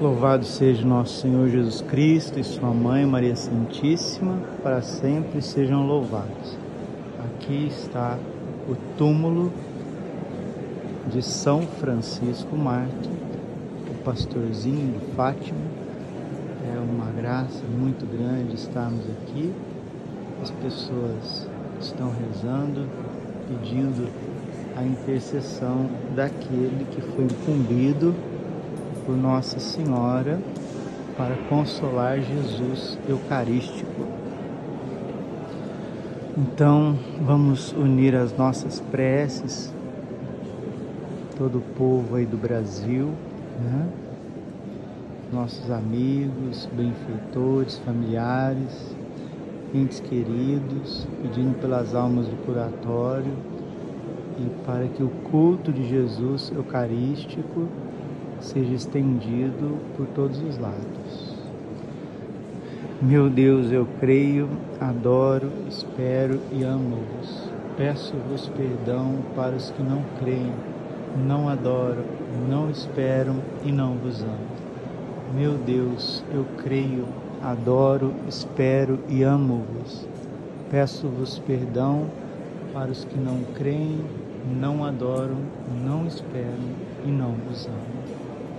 Louvado seja nosso Senhor Jesus Cristo e sua mãe Maria Santíssima, para sempre sejam louvados. Aqui está o túmulo de São Francisco Mártir, o pastorzinho de Fátima. É uma graça muito grande estarmos aqui. As pessoas estão rezando, pedindo a intercessão daquele que foi incumbido por Nossa Senhora para consolar Jesus Eucarístico. Então, vamos unir as nossas preces, todo o povo aí do Brasil, né? nossos amigos, benfeitores, familiares, entes queridos, pedindo pelas almas do curatório e para que o culto de Jesus Eucarístico seja estendido por todos os lados. Meu Deus, eu creio, adoro, espero e amo-vos. Peço-vos perdão para os que não creem, não adoram, não esperam e não vos amam. Meu Deus, eu creio, adoro, espero e amo-vos. Peço-vos perdão para os que não creem, não adoram, não esperam e não vos amam.